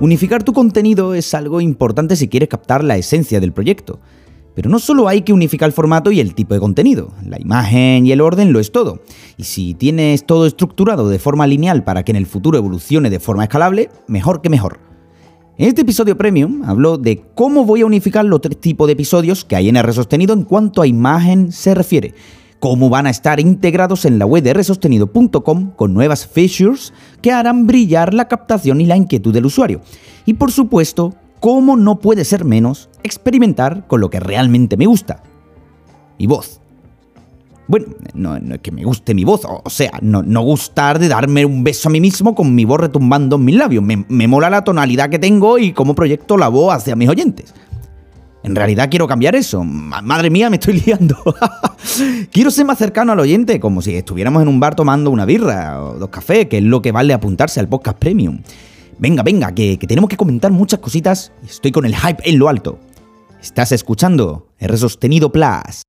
Unificar tu contenido es algo importante si quieres captar la esencia del proyecto. Pero no solo hay que unificar el formato y el tipo de contenido, la imagen y el orden lo es todo. Y si tienes todo estructurado de forma lineal para que en el futuro evolucione de forma escalable, mejor que mejor. En este episodio premium hablo de cómo voy a unificar los tres tipos de episodios que hay en R sostenido en cuanto a imagen se refiere, cómo van a estar integrados en la web de rsostenido.com con nuevas features que harán brillar la captación y la inquietud del usuario. Y por supuesto, cómo no puede ser menos experimentar con lo que realmente me gusta. Mi voz. Bueno, no, es que me guste mi voz, o, sea, no, gustar de darme un beso a mí mismo con mi voz retumbando en mis labios. Me, me mola la tonalidad que tengo y cómo proyecto la voz hacia mis oyentes. En realidad quiero cambiar eso. Madre mía, me estoy liando. quiero ser más cercano al oyente, como si estuviéramos en un bar tomando una birra o dos cafés, que es lo que vale apuntarse al podcast premium. Venga, venga, que, tenemos que comentar muchas cositas estoy con el hype en lo alto. Estás escuchando R Sostenido Plus.